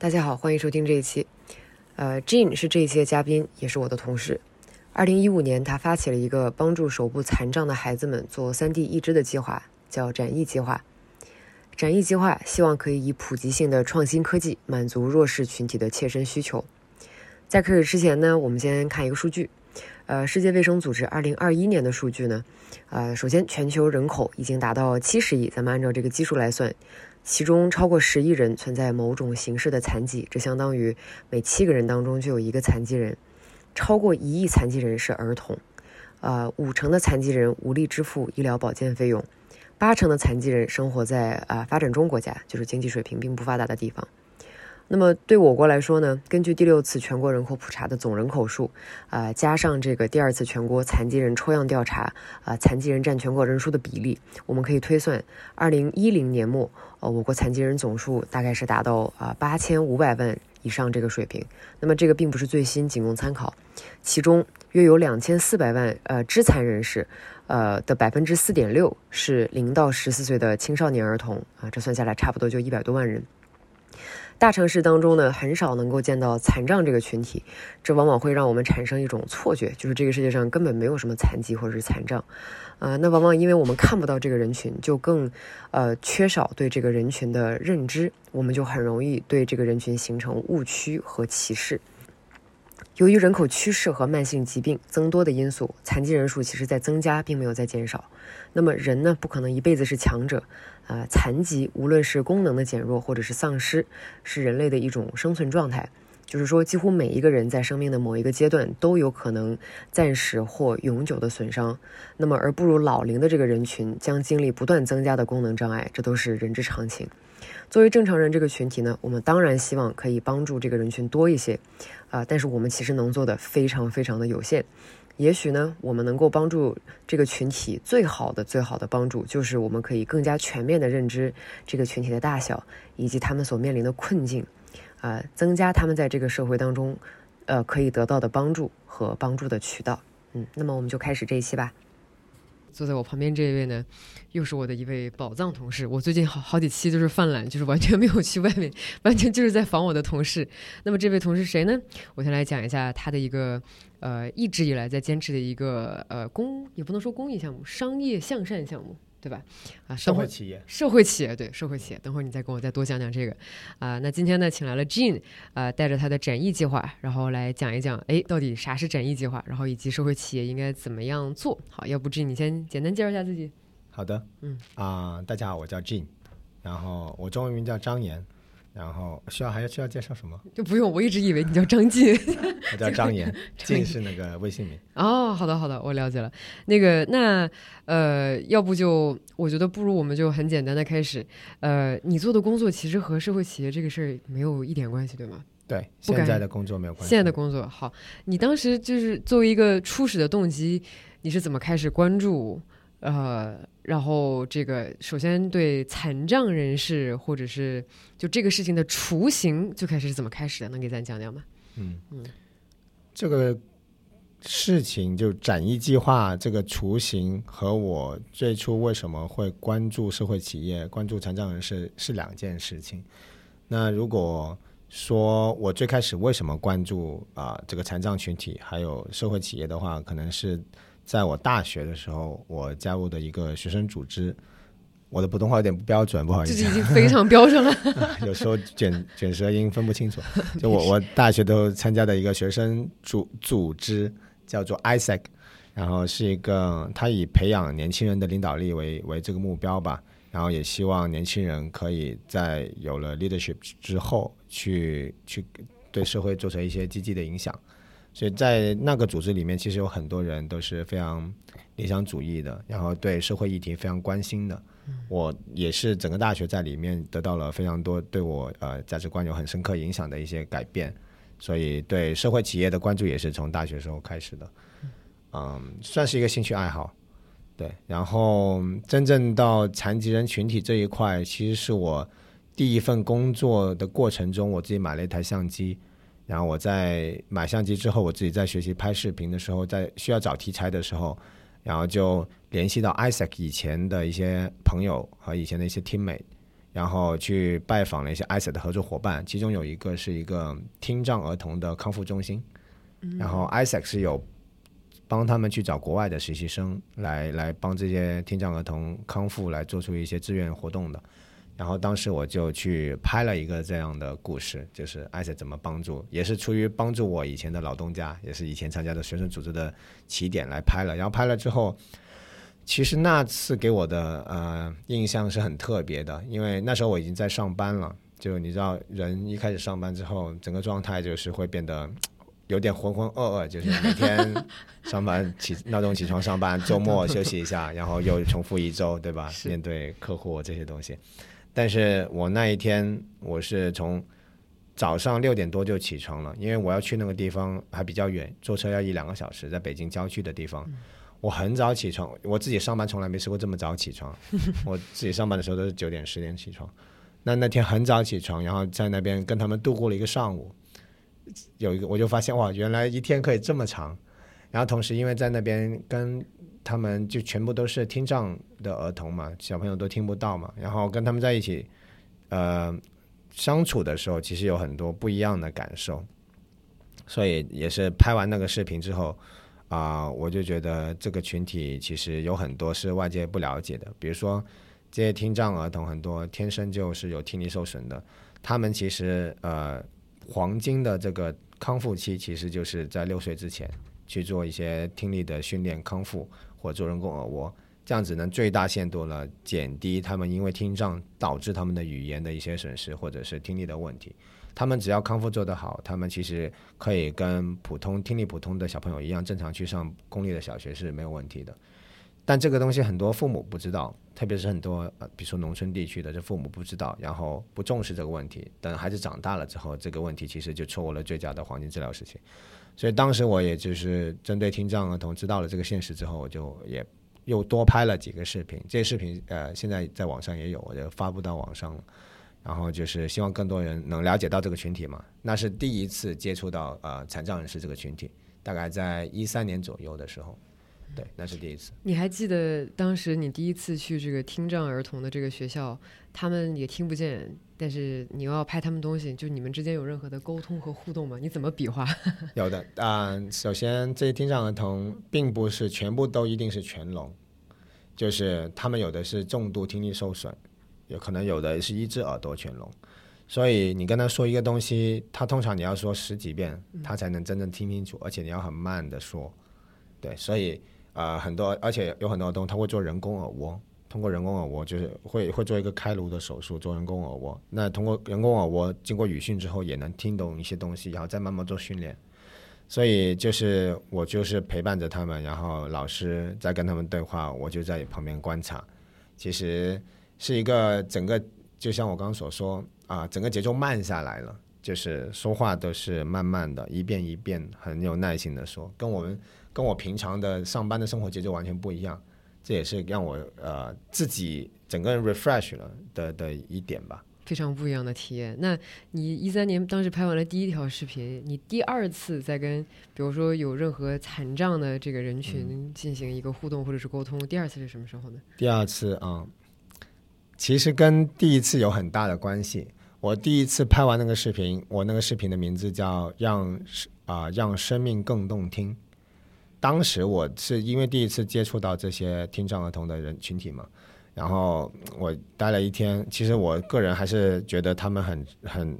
大家好，欢迎收听这一期。呃，Jean 是这一期的嘉宾，也是我的同事。二零一五年，他发起了一个帮助手部残障的孩子们做 3D 义肢的计划，叫“展翼计划”。展翼计划希望可以以普及性的创新科技满足弱势群体的切身需求。在开始之前呢，我们先看一个数据。呃，世界卫生组织二零二一年的数据呢，呃，首先全球人口已经达到七十亿，咱们按照这个基数来算。其中超过十亿人存在某种形式的残疾，这相当于每七个人当中就有一个残疾人。超过一亿残疾人是儿童，呃，五成的残疾人无力支付医疗保健费用，八成的残疾人生活在啊发展中国家，就是经济水平并不发达的地方。那么对我国来说呢？根据第六次全国人口普查的总人口数，啊，加上这个第二次全国残疾人抽样调查，啊，残疾人占全国人数的比例，我们可以推算，二零一零年末，呃，我国残疾人总数大概是达到啊八千五百万以上这个水平。那么这个并不是最新，仅供参考。其中约有两千四百万呃肢残人士，呃的百分之四点六是零到十四岁的青少年儿童啊，这算下来差不多就一百多万人。大城市当中呢，很少能够见到残障这个群体，这往往会让我们产生一种错觉，就是这个世界上根本没有什么残疾或者是残障，啊，那往往因为我们看不到这个人群，就更，呃，缺少对这个人群的认知，我们就很容易对这个人群形成误区和歧视。由于人口趋势和慢性疾病增多的因素，残疾人数其实在增加，并没有在减少。那么人呢，不可能一辈子是强者，啊，残疾无论是功能的减弱或者是丧失，是人类的一种生存状态。就是说，几乎每一个人在生命的某一个阶段都有可能暂时或永久的损伤。那么，而步入老龄的这个人群将经历不断增加的功能障碍，这都是人之常情。作为正常人这个群体呢，我们当然希望可以帮助这个人群多一些，啊，但是我们其实能做的非常非常的有限。也许呢，我们能够帮助这个群体最好的最好的帮助，就是我们可以更加全面的认知这个群体的大小以及他们所面临的困境，啊，增加他们在这个社会当中，呃，可以得到的帮助和帮助的渠道。嗯，那么我们就开始这一期吧。坐在我旁边这一位呢，又是我的一位宝藏同事。我最近好好几期都是犯懒，就是完全没有去外面，完全就是在访我的同事。那么这位同事谁呢？我先来讲一下他的一个呃一直以来在坚持的一个呃公也不能说公益项目，商业向善项目。对吧？啊，社会企业，社会企业，对，社会企业。等会儿你再跟我再多讲讲这个。啊，那今天呢，请来了 Jean，啊，带着他的展翼计划，然后来讲一讲，哎，到底啥是展翼计划，然后以及社会企业应该怎么样做好。要不 Jean，你先简单介绍一下自己。好的，嗯，啊，大家好，我叫 Jean，然后我中文名叫张岩。然后需要还要需要介绍什么？就不用，我一直以为你叫张晋，我叫张岩，晋是那个微信名。哦，好的好的，我了解了。那个那呃，要不就我觉得不如我们就很简单的开始。呃，你做的工作其实和社会企业这个事儿没有一点关系，对吗？对，现在的工作没有关系。现在的工作好，你当时就是作为一个初始的动机，你是怎么开始关注？呃，然后这个首先对残障人士，或者是就这个事情的雏形，最开始是怎么开始的？能给咱讲讲吗？嗯嗯，这个事情就展翼计划这个雏形和我最初为什么会关注社会企业、关注残障人士是两件事情。那如果说我最开始为什么关注啊这个残障群体还有社会企业的话，可能是。在我大学的时候，我加入的一个学生组织，我的普通话有点不标准，不好意思。这已经非常标准了，有时候卷卷舌音分不清楚。就我我大学都参加的一个学生组组织叫做 ISEC，然后是一个他以培养年轻人的领导力为为这个目标吧，然后也希望年轻人可以在有了 leadership 之后，去去对社会做出一些积极的影响。所以在那个组织里面，其实有很多人都是非常理想主义的，然后对社会议题非常关心的。我也是整个大学在里面得到了非常多对我呃价值观有很深刻影响的一些改变，所以对社会企业的关注也是从大学时候开始的。嗯，算是一个兴趣爱好。对，然后真正到残疾人群体这一块，其实是我第一份工作的过程中，我自己买了一台相机。然后我在买相机之后，我自己在学习拍视频的时候，在需要找题材的时候，然后就联系到 Isaac 以前的一些朋友和以前的一些 teammate，然后去拜访了一些 Isaac 的合作伙伴，其中有一个是一个听障儿童的康复中心，然后 Isaac 是有帮他们去找国外的实习生来来帮这些听障儿童康复，来做出一些志愿活动的。然后当时我就去拍了一个这样的故事，就是 ISET 怎么帮助，也是出于帮助我以前的老东家，也是以前参加的学生组织的起点来拍了。然后拍了之后。其实那次给我的呃印象是很特别的，因为那时候我已经在上班了。就你知道，人一开始上班之后，整个状态就是会变得有点浑浑噩噩，就是每天上班起闹钟起床上班，周末休息一下，然后又重复一周，对吧？面对客户这些东西。但是我那一天我是从早上六点多就起床了，因为我要去那个地方还比较远，坐车要一两个小时，在北京郊区的地方。我很早起床，我自己上班从来没试过这么早起床。我自己上班的时候都是九点十点起床。那那天很早起床，然后在那边跟他们度过了一个上午。有一个我就发现哇，原来一天可以这么长。然后同时因为在那边跟他们就全部都是听障的儿童嘛，小朋友都听不到嘛。然后跟他们在一起呃相处的时候，其实有很多不一样的感受。所以也是拍完那个视频之后。啊，我就觉得这个群体其实有很多是外界不了解的，比如说这些听障儿童，很多天生就是有听力受损的，他们其实呃黄金的这个康复期其实就是在六岁之前去做一些听力的训练康复，或做人工耳蜗，这样子能最大限度了减低他们因为听障导致他们的语言的一些损失或者是听力的问题。他们只要康复做得好，他们其实可以跟普通听力普通的小朋友一样，正常去上公立的小学是没有问题的。但这个东西很多父母不知道，特别是很多呃，比如说农村地区的这父母不知道，然后不重视这个问题。等孩子长大了之后，这个问题其实就错过了最佳的黄金治疗时期。所以当时我也就是针对听障儿童知道了这个现实之后，我就也又多拍了几个视频。这些视频呃现在在网上也有，我就发布到网上了。然后就是希望更多人能了解到这个群体嘛，那是第一次接触到呃残障人士这个群体，大概在一三年左右的时候，对，那是第一次。你还记得当时你第一次去这个听障儿童的这个学校，他们也听不见，但是你又要拍他们东西，就你们之间有任何的沟通和互动吗？你怎么比划？有的啊，首先这些听障儿童并不是全部都一定是全聋，就是他们有的是重度听力受损。有可能有的是一只耳朵全聋，所以你跟他说一个东西，他通常你要说十几遍，他才能真正听清楚，而且你要很慢的说，对，所以呃很多，而且有很多东西他会做人工耳蜗，通过人工耳蜗就是会会做一个开颅的手术做人工耳蜗，那通过人工耳蜗经过语训之后也能听懂一些东西，然后再慢慢做训练，所以就是我就是陪伴着他们，然后老师在跟他们对话，我就在旁边观察，其实。是一个整个，就像我刚刚所说啊，整个节奏慢下来了，就是说话都是慢慢的，一遍一遍，很有耐心的说，跟我们跟我平常的上班的生活节奏完全不一样，这也是让我呃自己整个人 refresh 了的的一点吧。非常不一样的体验。那你一三年当时拍完了第一条视频，你第二次再跟比如说有任何残障的这个人群进行一个互动或者是沟通，第二次是什么时候呢？第二次啊。其实跟第一次有很大的关系。我第一次拍完那个视频，我那个视频的名字叫“让啊让生命更动听”。当时我是因为第一次接触到这些听障儿童的人群体嘛，然后我待了一天。其实我个人还是觉得他们很很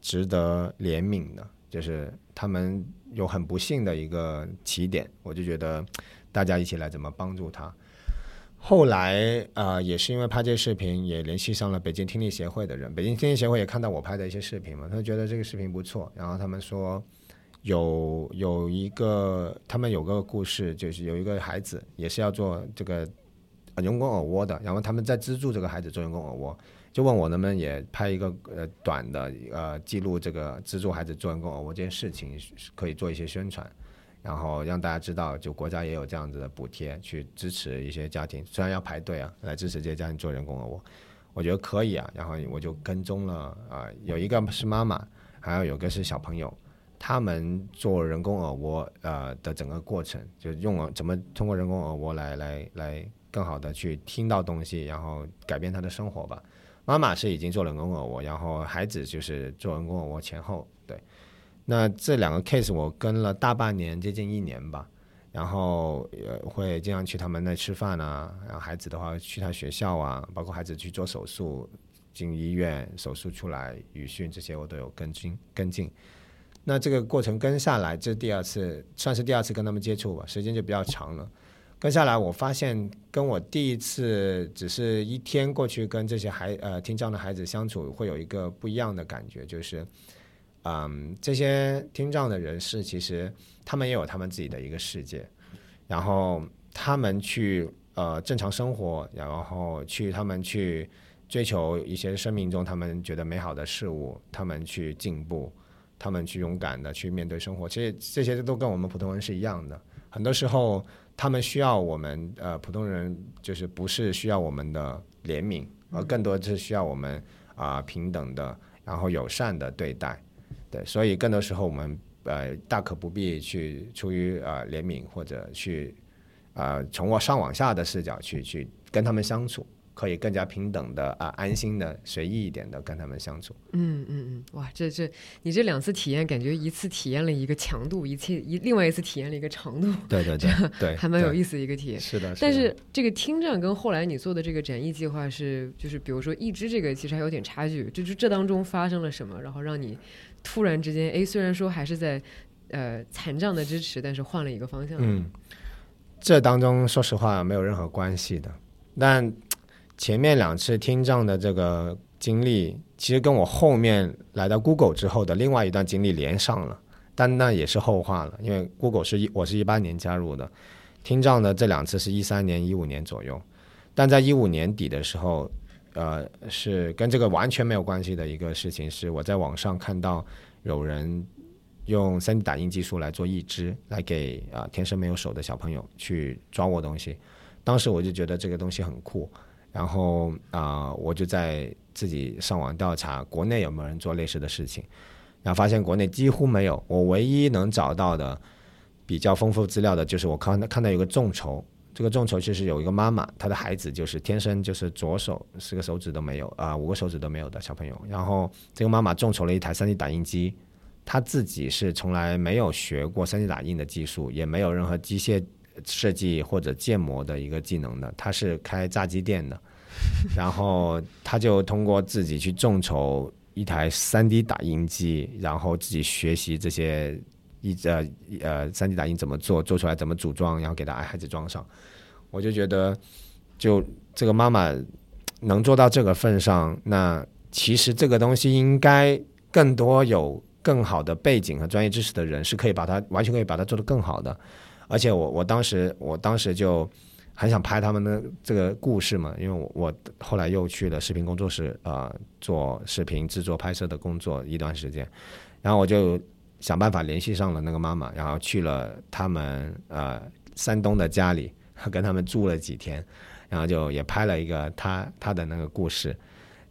值得怜悯的，就是他们有很不幸的一个起点，我就觉得大家一起来怎么帮助他。后来啊，也是因为拍这视频，也联系上了北京听力协会的人。北京听力协会也看到我拍的一些视频嘛，他觉得这个视频不错。然后他们说，有有一个他们有个故事，就是有一个孩子也是要做这个人工耳蜗的，然后他们在资助这个孩子做人工耳蜗，就问我能不能也拍一个呃短的呃记录这个资助孩子做人工耳蜗这件事情，可以做一些宣传。然后让大家知道，就国家也有这样子的补贴去支持一些家庭，虽然要排队啊，来支持这些家庭做人工耳蜗，我觉得可以啊。然后我就跟踪了啊，有一个是妈妈，还有有个是小朋友，他们做人工耳蜗呃的整个过程，就用了怎么通过人工耳蜗来来来更好的去听到东西，然后改变他的生活吧。妈妈是已经做人工耳蜗，然后孩子就是做人工耳蜗前后。对，那这两个 case 我跟了大半年，接近一年吧。然后会经常去他们那吃饭啊，然后孩子的话去他学校啊，包括孩子去做手术进医院手术出来语训这些我都有跟进跟进。那这个过程跟下来，这第二次算是第二次跟他们接触吧，时间就比较长了。跟下来，我发现跟我第一次只是一天过去跟这些孩呃听障的孩子相处，会有一个不一样的感觉，就是嗯，这些听障的人士其实他们也有他们自己的一个世界，然后他们去呃正常生活，然后去他们去追求一些生命中他们觉得美好的事物，他们去进步。他们去勇敢的去面对生活，其实这些都跟我们普通人是一样的。很多时候，他们需要我们呃普通人，就是不是需要我们的怜悯，而更多是需要我们啊平等的，然后友善的对待。对，所以更多时候我们呃大可不必去出于呃怜悯或者去啊从我上往下的视角去去跟他们相处。可以更加平等的啊，安心的、随意一点的跟他们相处。嗯嗯嗯，哇，这这你这两次体验，感觉一次体验了一个强度，一次一另外一次体验了一个长度。对对对 对，还蛮有意思的一个体验。是的，但是这个听障跟后来你做的这个展艺计划是，就是比如说一支这个其实还有点差距，就是这当中发生了什么，然后让你突然之间，哎，虽然说还是在呃残障的支持，但是换了一个方向。嗯，这当中说实话没有任何关系的，但。前面两次听障的这个经历，其实跟我后面来到 Google 之后的另外一段经历连上了，但那也是后话了。因为 Google 是一我是一八年加入的，听障的这两次是一三年、一五年左右。但在一五年底的时候，呃，是跟这个完全没有关系的一个事情，是我在网上看到有人用 3D 打印技术来做义肢，来给啊天生没有手的小朋友去抓握东西。当时我就觉得这个东西很酷。然后啊，我就在自己上网调查国内有没有人做类似的事情，然后发现国内几乎没有。我唯一能找到的比较丰富资料的就是我看看到有个众筹，这个众筹其实有一个妈妈，她的孩子就是天生就是左手四个手指都没有啊，五个手指都没有的小朋友。然后这个妈妈众筹了一台 3D 打印机，她自己是从来没有学过 3D 打印的技术，也没有任何机械。设计或者建模的一个技能的，他是开炸鸡店的，然后他就通过自己去众筹一台三 D 打印机，然后自己学习这些一呃呃三 D 打印怎么做，做出来怎么组装，然后给他孩子装上。我就觉得，就这个妈妈能做到这个份上，那其实这个东西应该更多有更好的背景和专业知识的人是可以把它完全可以把它做得更好的。而且我我当时我当时就很想拍他们的这个故事嘛，因为我我后来又去了视频工作室啊做视频制作拍摄的工作一段时间，然后我就想办法联系上了那个妈妈，然后去了他们呃山东的家里，跟他们住了几天，然后就也拍了一个他他的那个故事，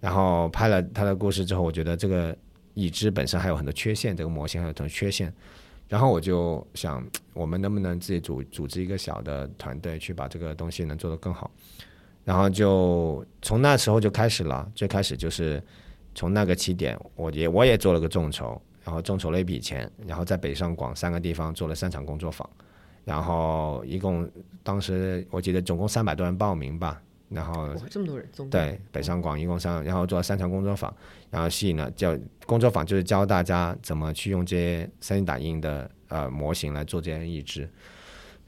然后拍了他的故事之后，我觉得这个已知本身还有很多缺陷，这个模型还有很多缺陷。然后我就想，我们能不能自己组组织一个小的团队，去把这个东西能做得更好？然后就从那时候就开始了。最开始就是从那个起点，我也我也做了个众筹，然后众筹了一笔钱，然后在北上广三个地方做了三场工作坊，然后一共当时我记得总共三百多人报名吧。然后这么多人，对北上广一共三，然后做了三场工作坊，然后吸引了教工作坊就是教大家怎么去用这些三 D 打印的呃模型来做这些义肢，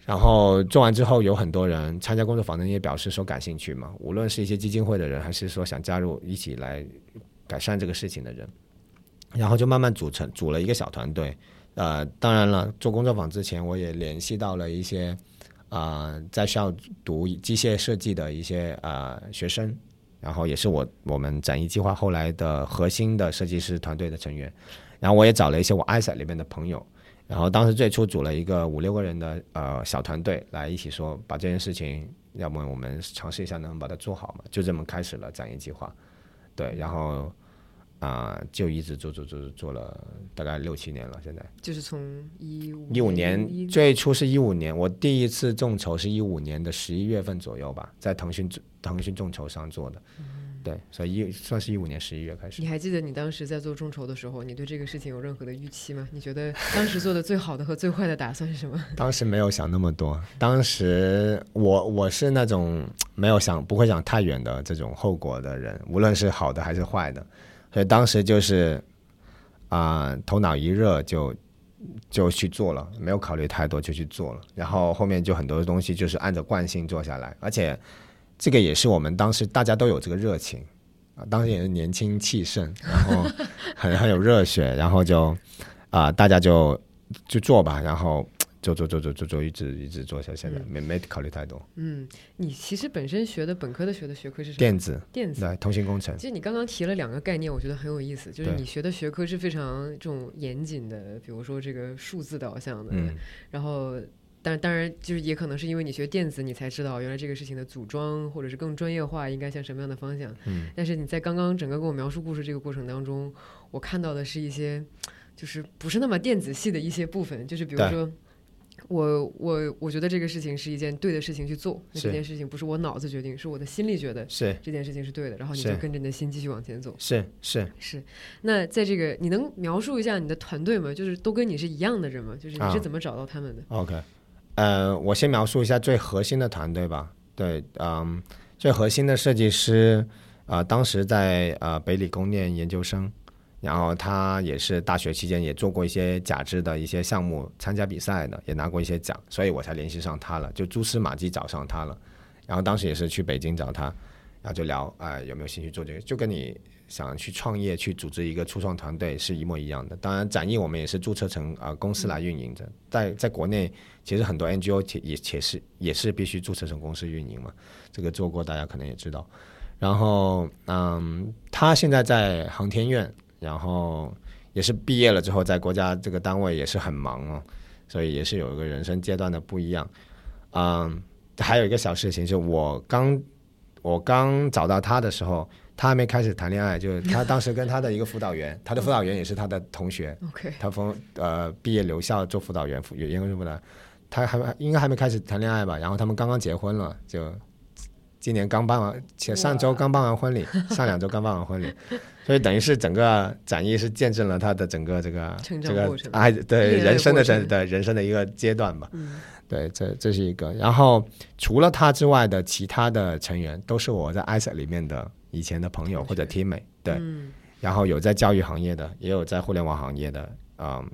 然后做完之后有很多人参加工作坊的人也表示说感兴趣嘛，无论是一些基金会的人，还是说想加入一起来改善这个事情的人，然后就慢慢组成组了一个小团队，呃，当然了，做工作坊之前我也联系到了一些。啊，在校读机械设计的一些啊学生，然后也是我我们展翼计划后来的核心的设计师团队的成员，然后我也找了一些我 ISA 里面的朋友，然后当时最初组了一个五六个人的呃小团队来一起说把这件事情，要么我们尝试一下能把它做好嘛，就这么开始了展翼计划，对，然后。啊，就一直做做做做了大概六七年了，现在就是从一五一五年最初是一五年，我第一次众筹是一五年的十一月份左右吧，在腾讯腾讯众筹上做的，对，所以一算是一五年十一月开始。你还记得你当时在做众筹的时候，你对这个事情有任何的预期吗？你觉得当时做的最好的和最坏的打算是什么？当时没有想那么多，当时我我是那种没有想不会想太远的这种后果的人，无论是好的还是坏的，所以当时就是啊、头脑一热就就去做了，没有考虑太多就去做了，然后后面就很多东西就是按照惯性做下来，而且这个也是我们当时大家都有这个热情啊，当时也是年轻气盛，然后很 很有热血，然后就啊、大家就就做吧，然后做做做做做做，一直一直做下现在，没没考虑太多。嗯，你其实本身学的本科的学的学科是什么？电子电子。对通信工程，其实你刚刚提了两个概念，我觉得很有意思，就是你学的学科是非常这种严谨的，比如说这个数字导向的，嗯，然后。但当然，就是也可能是因为你学电子，你才知道原来这个事情的组装或者是更专业化应该向什么样的方向。嗯，但是你在刚刚整个跟我描述故事这个过程当中，我看到的是一些，就是不是那么电子系的一些部分，就是比如说，我我我觉得这个事情是一件对的事情去做，那这件事情不是我脑子决定，是我的心里觉得是这件事情是对的，然后你就跟着你的心继续往前走。是是，是，那在这个你能描述一下你的团队吗？就是都跟你是一样的人吗？就是你是啊怎么找到他们的？OK，呃，我先描述一下最核心的团队吧。对，嗯，最核心的设计师，啊，当时在呃北理工念研究生，然后他也是大学期间也做过一些假肢的一些项目，参加比赛的，也拿过一些奖，所以我才联系上他了，就蛛丝马迹找上他了。然后当时也是去北京找他，然后就聊，啊有没有兴趣做这个，就跟你想去创业、去组织一个初创团队是一模一样的。当然，展翼我们也是注册成啊、呃公司来运营的，在在国内其实很多 NGO 也也也是也是必须注册成公司运营嘛，这个做过大家可能也知道。然后，嗯，他现在在航天院，然后也是毕业了之后，在国家这个单位也是很忙哦，所以也是有一个人生阶段的不一样。嗯，还有一个小事情，就我刚我刚找到他的时候，他还没开始谈恋爱，就是他当时跟他的一个辅导员，他的辅导员也是他的同学，OK，他从呃毕业留校做辅导员，辅研究生辅导，他还应该还没开始谈恋爱吧？然后他们刚刚结婚了，就今年刚办完，前上周刚办完婚礼，上两周刚办完婚礼，所以等于是整个展翼是见证了他的整个这个这个爱对人生的过程整对人生的一个阶段吧。嗯对，这这是一个。然后除了他之外的其他的成员，都是我在 ISET 里面的以前的朋友或者 teammate。对，嗯然后有在教育行业的，也有在互联网行业的，嗯，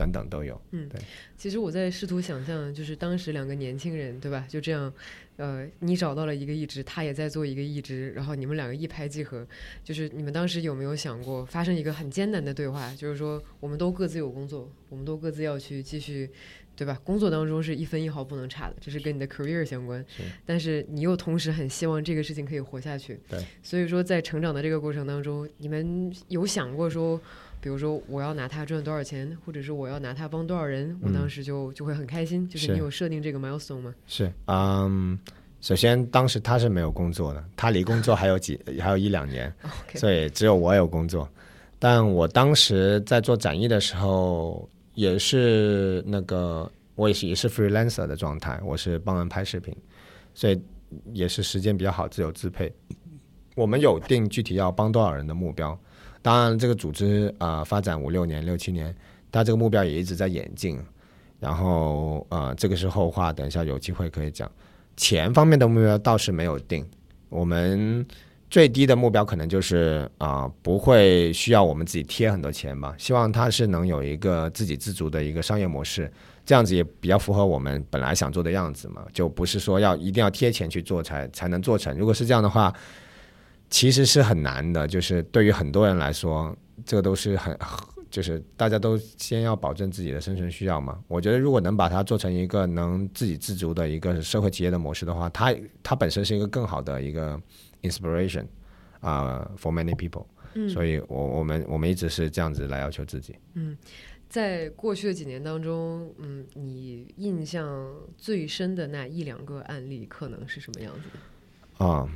等等都有。嗯，对其实我在试图想象，就是当时两个年轻人，对吧？就这样，呃，你找到了一个义肢，他也在做一个义肢，然后你们两个一拍即合。就是你们当时有没有想过发生一个很艰难的对话？就是说，我们都各自有工作，我们都各自要去继续，对吧？工作当中是一分一毫不能差的，这是跟你的 career 相关。是但是你又同时很希望这个事情可以活下去。对。所以说，在成长的这个过程当中，你们有想过说？比如说我要拿它赚多少钱，或者是我要拿它帮多少人，我嗯当时就就会很开心。就是是你有设定这个 milestone 吗？是，嗯，首先当时他是没有工作的，他离工作还有几 还有一两年所以只有我有工作。但我当时在做展艺的时候，也是那个我也是也是 freelancer 的状态，我是帮人拍视频，所以也是时间比较好，自由支配。我们有定具体要帮多少人的目标，当然这个组织啊、发展五六年、六七年，但这个目标也一直在演进。然后呃，这个是后话，等一下有机会可以讲。钱方面的目标倒是没有定，我们最低的目标可能就是啊、不会需要我们自己贴很多钱吧，希望它是能有一个自给自足的一个商业模式，这样子也比较符合我们本来想做的样子嘛，就不是说要一定要贴钱去做才才能做成。如果是这样的话，其实是很难的，就是对于很多人来说，这个都是很。就是大家都先要保证自己的生存需要嘛。我觉得如果能把它做成一个能自给自足的一个社会企业的模式的话，它它本身是一个更好的一个 inspiration 啊、for many people。嗯所以我我们我们一直是这样子来要求自己。嗯在过去的几年当中，嗯，你印象最深的那一两个案例，可能是什么样子的？啊、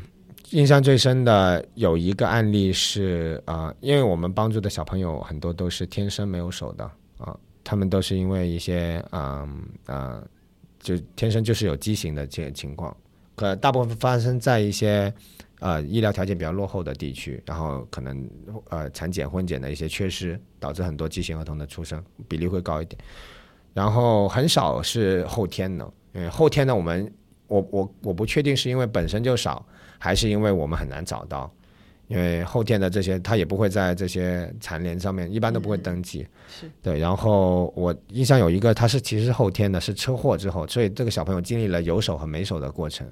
印象最深的有一个案例是啊、因为我们帮助的小朋友很多都是天生没有手的啊、他们都是因为一些啊啊、就天生就是有畸形的这些情况，可大部分发生在一些呃医疗条件比较落后的地区，然后可能呃产检婚检的一些缺失，导致很多畸形儿童的出生比例会高一点。然后很少是后天的，因为后天呢，我们我我我不确定是因为本身就少，还是因为我们很难找到。因为后天的这些，他也不会在这些残联上面，一般都不会登记。是。对，然后我印象有一个，他是其实是后天的，是车祸之后，所以这个小朋友经历了有手和没手的过程，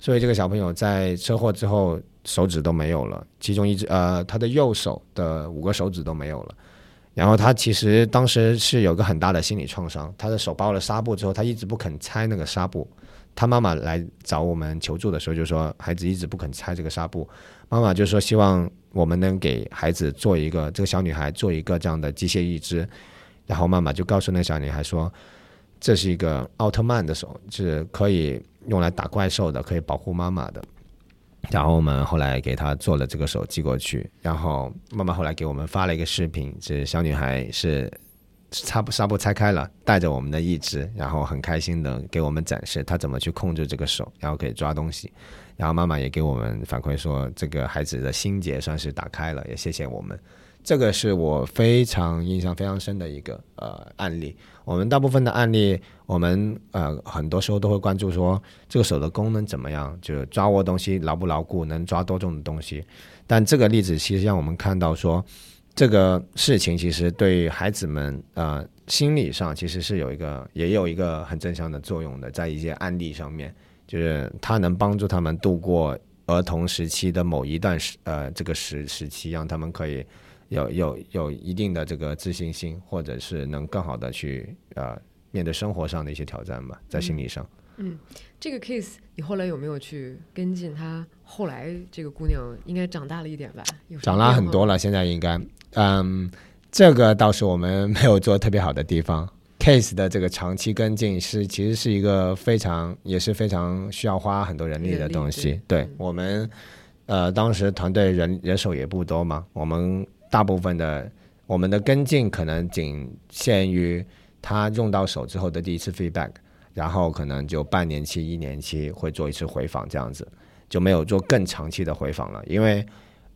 所以这个小朋友在车祸之后手指都没有了，其中一只呃他的右手的五个手指都没有了，然后他其实当时是有个很大的心理创伤，他的手包了纱布之后，他一直不肯拆那个纱布，他妈妈来找我们求助的时候就说孩子一直不肯拆这个纱布。妈妈就说希望我们能给孩子做一个这个小女孩做一个这样的机械义肢，然后妈妈就告诉那小女孩说，这是一个奥特曼的手，是可以用来打怪兽的，可以保护妈妈的。然后我们后来给她做了这个手寄过去，然后妈妈后来给我们发了一个视频，是小女孩是纱布纱布拆开了，带着我们的义肢，然后很开心的给我们展示他怎么去控制这个手，然后可以抓东西。然后妈妈也给我们反馈说，这个孩子的心结算是打开了，也谢谢我们。这个是我非常印象非常深的一个呃案例。我们大部分的案例，我们呃很多时候都会关注说这个手的功能怎么样，就是抓握东西牢不牢固，能抓多重的东西。但这个例子其实让我们看到说，这个事情其实对孩子们呃心理上其实是有一个也有一个很正向的作用的，在一些案例上面。就是它能帮助他们度过儿童时期的某一段时呃这个时时期，让他们可以有有有一定的这个自信心，或者是能更好的去呃面对生活上的一些挑战吧，在心理上。嗯，这个 case 你后来有没有去跟进？他后来这个姑娘应该长大了一点吧？长大很多了，现在应该嗯，这个倒是我们没有做特别好的地方。case 的这个长期跟进是其实是一个非常也是非常需要花很多人力的东西。对我们，呃，当时团队人人手也不多嘛，我们大部分的我们的跟进可能仅限于他用到手之后的第一次 feedback，然后可能就半年期、一年期会做一次回访这样子，就没有做更长期的回访了。因为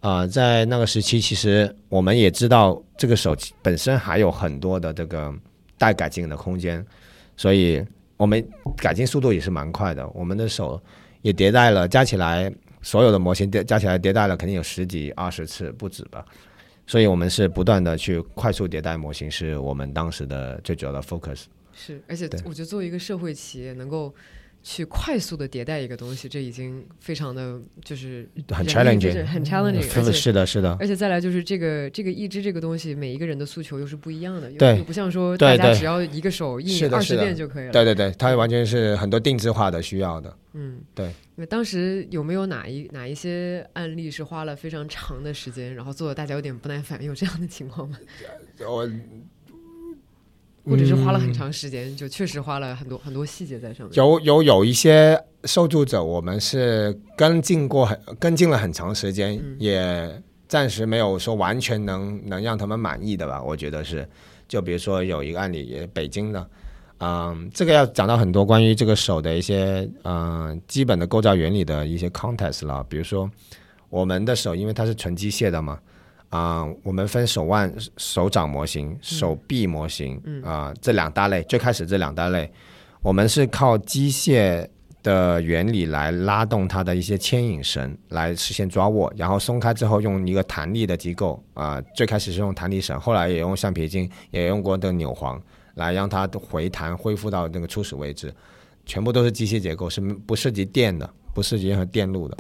啊，在那个时期，其实我们也知道这个手机本身还有很多的这个。待改进的空间，所以我们改进速度也是蛮快的。我们的手也迭代了，加起来所有的模型叠加起来迭代了，肯定有十几二十次不止吧。所以我们是不断的去快速迭代模型，是我们当时的最主要的 focus。是，而且我觉得作为一个社会企业，能够。去快速的迭代一个东西，这已经非常的就是很 challenging，很 challenging。是的，是的。而且再来就是这个这个义肢这个东西，每一个人的诉求又是不一样的，对，不像说大家只要一个手印二十遍就可以了。对对对，它完全是很多定制化的需要的。嗯，对。那当时有没有哪一哪一些案例是花了非常长的时间，然后做的大家有点不耐烦，有这样的情况吗？我。或者是花了很长时间，就确实花了很多很多细节在上面。有有有一些受助者，我们是跟进过很跟进了很长时间，也暂时没有说完全能能让他们满意的吧。我觉得是，就比如说有一个案例，也北京的，嗯，这个要讲到很多关于这个手的一些嗯基本的构造原理的一些 context 了。比如说我们的手，因为它是纯机械的嘛。啊，我们分手腕、手掌模型、手臂模型啊，这两大类。最开始这两大类，我们是靠机械的原理来拉动它的一些牵引绳来实现抓握，然后松开之后用一个弹力的机构啊，最开始是用弹力绳，后来也用橡皮筋，也用过的扭簧来让它回弹恢复到那个初始位置，全部都是机械结构，是不涉及电的，不涉及任何电路的。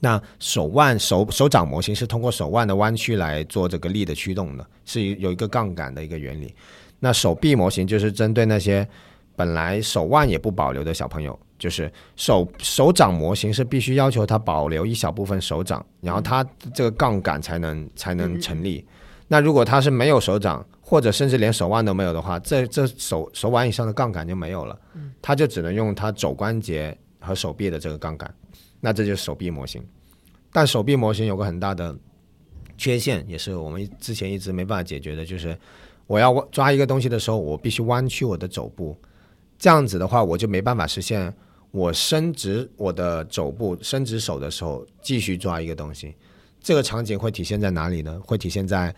那手腕手手掌模型是通过手腕的弯曲来做这个力的驱动的，是有一个杠杆的一个原理。那手臂模型就是针对那些本来手腕也不保留的小朋友，就是手手掌模型是必须要求他保留一小部分手掌，然后他这个杠杆才能才能成立。那如果他是没有手掌，或者甚至连手腕都没有的话，这这手手腕以上的杠杆就没有了，他就只能用他肘关节和手臂的这个杠杆。那这就是手臂模型，但手臂模型有个很大的缺陷，也是我们之前一直没办法解决的，就是我要抓一个东西的时候，我必须弯曲我的肘部，这样子的话，我就没办法实现我伸直我的肘部、伸直手的时候，继续抓一个东西。这个场景会体现在哪里呢？会体现在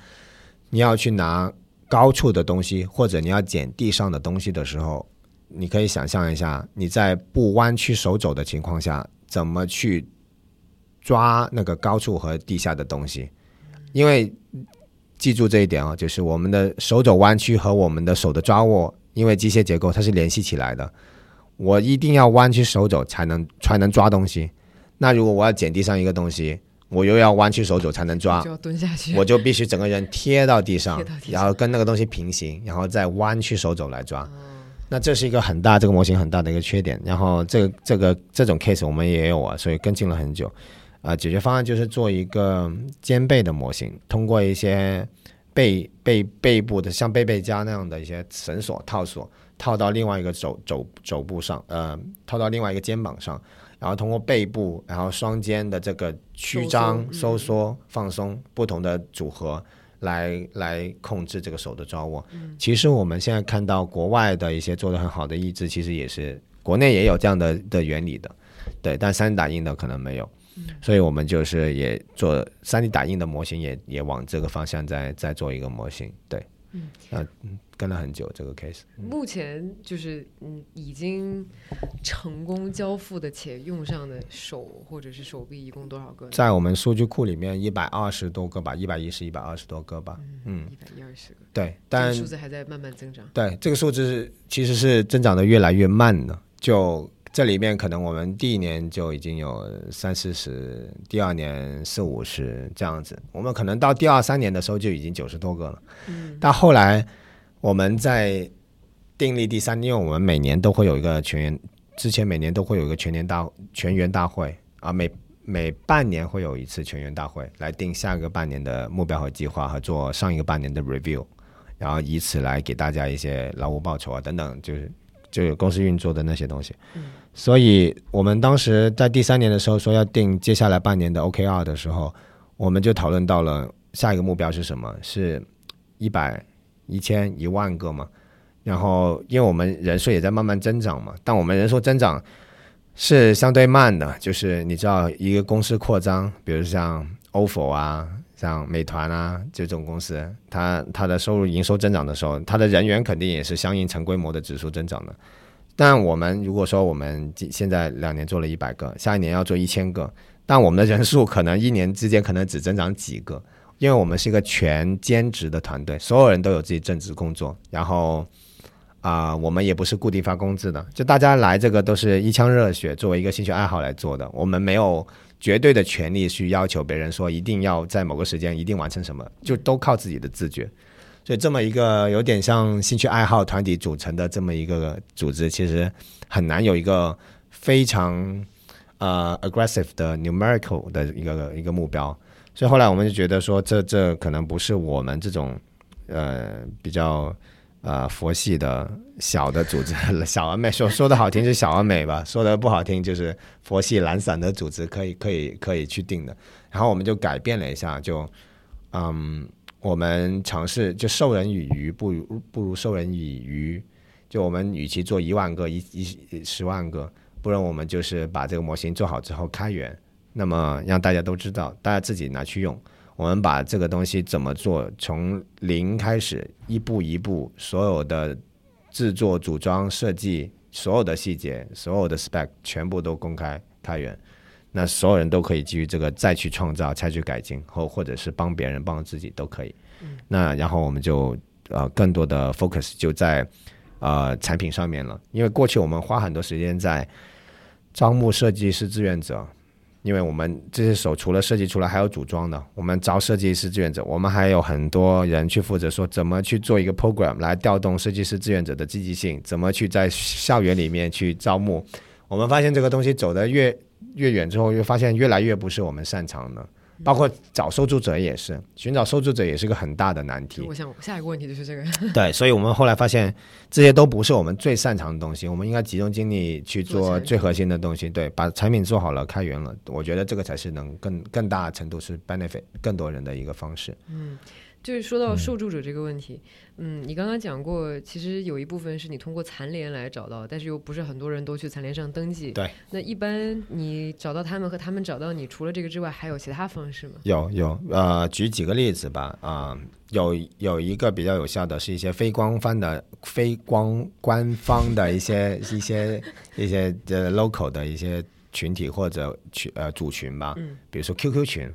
你要去拿高处的东西，或者你要捡地上的东西的时候，你可以想象一下，你在不弯曲手肘的情况下，怎么去抓那个高处和地下的东西。因为记住这一点啊，就是我们的手肘弯曲和我们的手的抓握，因为机械结构它是联系起来的。我一定要弯曲手肘才能才能抓东西。那如果我要捡地上一个东西，我又要弯曲手肘才能抓就，要蹲下去。我就必须整个人贴到地上贴到，地上然后跟那个东西平行，然后再弯曲手肘来抓。那这是一个很大这个模型很大的一个缺点。然后这个这个这种 case 我们也有啊，所以跟进了很久。啊、解决方案就是做一个肩背的模型，通过一些背背背部的像背背夹那样的一些绳索套索，套到另外一个肘肘肘部上，呃，套到另外一个肩膀上，然后通过背部，然后双肩的这个曲张、收收缩、放松不同的组合。来来控制这个手的抓握。其实我们现在看到国外的一些做的很好的意志，其实也是国内也有这样的的原理的，对，但三 D 打印的可能没有。所以我们就是也做三 D 打印的模型也，也往这个方向在在做一个模型，对，跟了很久这个 case，目前就是嗯，已经成功交付的且用上的手或者是手臂一共多少个？在我们数据库里面一百二十多个吧，一百一十、一百二十多个吧，嗯，一百一二十个，对，但数字还在慢慢增长。对，这个数字是其实是增长的越来越慢的。就这里面可能我们第一年就已经有三四十，第二年四五十这样子，我们可能到第二三年的时候就已经九十多个了。嗯，但后来我们在订立第三，因为我们每年都会有一个全员，之前每年都会有一个全年大全员大会啊，每每半年会有一次全员大会，来定下个半年的目标和计划，和做上一个半年的 review，然后以此来给大家一些劳务报酬啊等等，就是就是公司运作的那些东西。所以我们当时在第三年的时候说要定接下来半年的 OKR 的时候，我们就讨论到了下一个目标是什么？是一百、一千、一万个嘛？然后因为我们人数也在慢慢增长嘛，但我们人数增长是相对慢的，就是你知道一个公司扩张，比如像 OFO 啊。像美团啊这种公司，它它的收入营收增长的时候，它的人员肯定也是相应成规模的指数增长的。但我们如果说我们现在两年做了一百个，下一年要做一千个，但我们的人数可能一年之间可能只增长几个，因为我们是一个全兼职的团队，所有人都有自己正职工作，然后啊、我们也不是固定发工资的，就大家来这个都是一腔热血，作为一个兴趣爱好来做的，我们没有绝对的权利去要求别人说一定要在某个时间一定完成什么，就都靠自己的自觉。所以这么一个有点像兴趣爱好团体组成的这么一个组织，其实很难有一个非常呃 aggressive 的 numerical 的一个一个目标。所以后来我们就觉得说，这这可能不是我们这种呃比较呃佛系的小的组织，小而美说说的好听是小而美吧，说的不好听就是佛系懒散的组织可以可以可以去定的。然后我们就改变了一下，就嗯。我们尝试就授人以鱼，不如不如授人以渔。就我们与其做一万个、一一十万个，不如我们就是把这个模型做好之后开源，那么让大家都知道，大家自己拿去用。我们把这个东西怎么做，从零开始，一步一步，所有的制作、组装、设计，所有的细节，所有的 spec 全部都公开开源。那所有人都可以基于这个再去创造、再去改进，或或者是帮别人、帮自己都可以。那然后我们就呃更多的 focus 就在呃产品上面了，因为过去我们花很多时间在招募设计师志愿者，因为我们这些手除了设计出来还有组装的，我们招设计师志愿者，我们还有很多人去负责说怎么去做一个 program 来调动设计师志愿者的积极性，怎么去在校园里面去招募。我们发现这个东西走得越越远之后，又发现越来越不是我们擅长的，包括找受助者也是，寻找受助者也是个很大的难题。我想下一个问题就是这个，对，所以我们后来发现这些都不是我们最擅长的东西，我们应该集中精力去做最核心的东西。对，把产品做好了，开源了，我觉得这个才是能更更大程度是 benefit 更多人的一个方式。就是说到受助者这个问题，嗯，你刚刚讲过，其实有一部分是你通过残联来找到，但是又不是很多人都去残联上登记。对。那一般你找到他们和他们找到你，除了这个之外，还有其他方式吗？有有，呃，举几个例子吧。啊，有有一个比较有效的是一些非官方的、非官官方的一些一些一些呃 local 的一些群体或者群呃组群吧。嗯。比如说 QQ 群。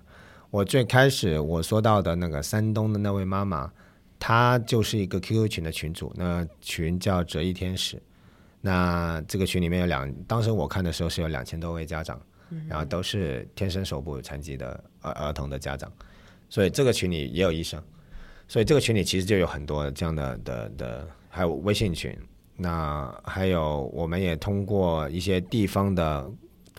我最开始我说到的那个山东的那位妈妈，她就是一个 QQ 群的群主，那群叫折翼天使。那这个群里面有两，当时我看的时候是有两千多位家长，然后都是天生手部残疾的儿儿童的家长，所以这个群里也有医生，所以这个群里其实就有很多这样的的的，还有微信群，那还有我们也通过一些地方的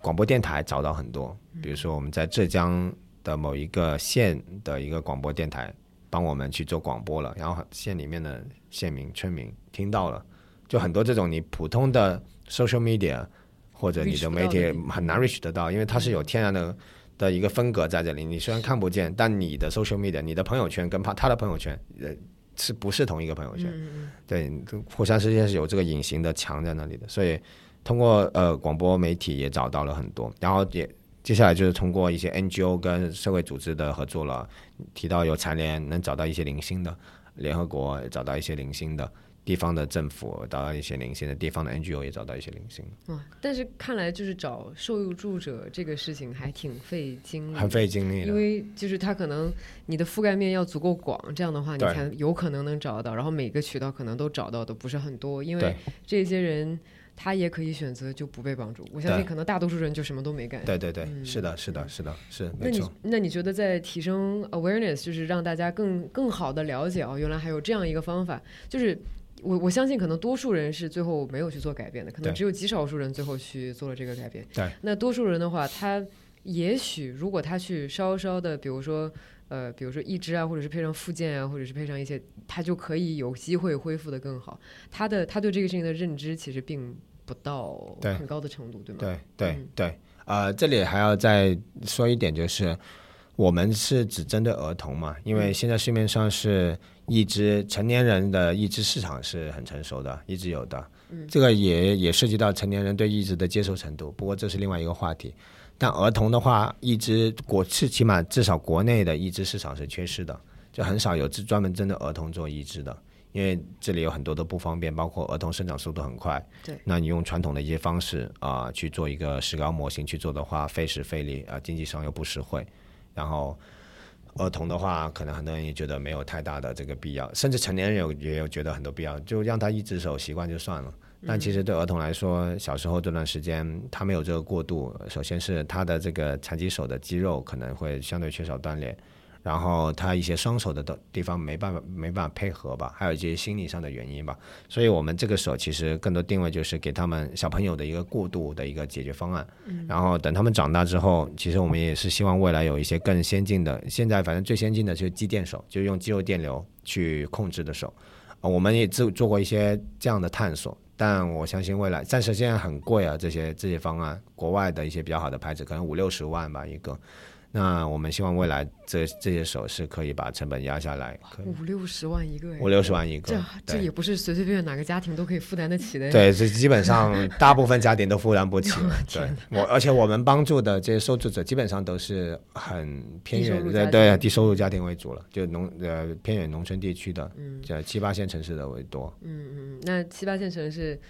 广播电台找到很多，比如说我们在浙江。的某一个县的一个广播电台帮我们去做广播了，然后县里面的县民村民听到了，就很多这种你普通的 social media 或者你的媒体很难 reach 得到，因为它是有天然的的一个分隔在这里，你虽然看不见，但你的 social media、你的朋友圈跟他他的朋友圈呃是不是同一个朋友圈？对，互相之间是有这个隐形的墙在那里的，所以通过呃广播媒体也找到了很多，然后也。接下来就是通过一些 NGO 跟社会组织的合作了，提到有残联能找到一些零星的，联合国找到一些零星的，地方的政府找到一些零星的，地方的 NGO 也找到一些零星。哇！但是看来就是找受助者这个事情还挺费精力，很费精力。因为就是他可能你的覆盖面要足够广，这样的话你才有可能能找到，然后每个渠道可能都找到的不是很多，因为这些人。他也可以选择就不被帮助，我相信可能大多数人就什么都没干。对对对，是的，是的，是的，是。那你那你觉得在提升 awareness，就是让大家更更好的了解哦，原来还有这样一个方法，就是我我相信可能多数人是最后没有去做改变的，可能只有极少数人最后去做了这个改变。对。那多数人的话，他也许如果他去稍稍的，比如说。呃，比如说义肢啊，或者是配上附件啊，或者是配上一些，他就可以有机会恢复的更好。他的他对这个事情的认知其实并不到很高的程度，对吗？对对对。呃，这里还要再说一点，就是我们是只针对儿童嘛，因为现在市面上是义肢成年人的义肢市场是很成熟的，一直有的。嗯，这个也也涉及到成年人对义肢的接受程度，不过这是另外一个话题。但儿童的话，一直国是起码至少国内的一只市场是缺失的，就很少有专专门针对儿童做移植的，因为这里有很多的不方便，包括儿童生长速度很快，对，那你用传统的一些方式啊去做一个石膏模型去做的话，费时费力啊，经济上又不实惠，然后儿童的话，可能很多人也觉得没有太大的这个必要，甚至成年人有也有觉得很多必要，就让他一只手习惯就算了。但其实对儿童来说，小时候这段时间他没有这个过渡，首先是他的这个残疾手的肌肉可能会相对缺少锻炼，然后他一些双手的地方没办法没办法配合吧，还有一些心理上的原因吧。所以我们这个手其实更多定位就是给他们小朋友的一个过渡的一个解决方案。然后等他们长大之后，其实我们也是希望未来有一些更先进的，现在反正最先进的就是肌电手，就用肌肉电流去控制的手。我们也做做过一些这样的探索。但我相信未来，暂时现在很贵啊，这些这些方案，国外的一些比较好的牌子，可能五六十万吧一个。那我们希望未来这这些首饰可以把成本压下来，五六十万一个，五六十万一个，这这也不是随随便便哪个家庭都可以负担得起的。对，这基本上 大部分家庭都负担不起。对，我而且我们帮助的这些受助者基本上都是很偏远的，对低收入家庭为主了，就农呃偏远农村地区的，嗯，七八线城市的为多。嗯嗯，那七八线城市。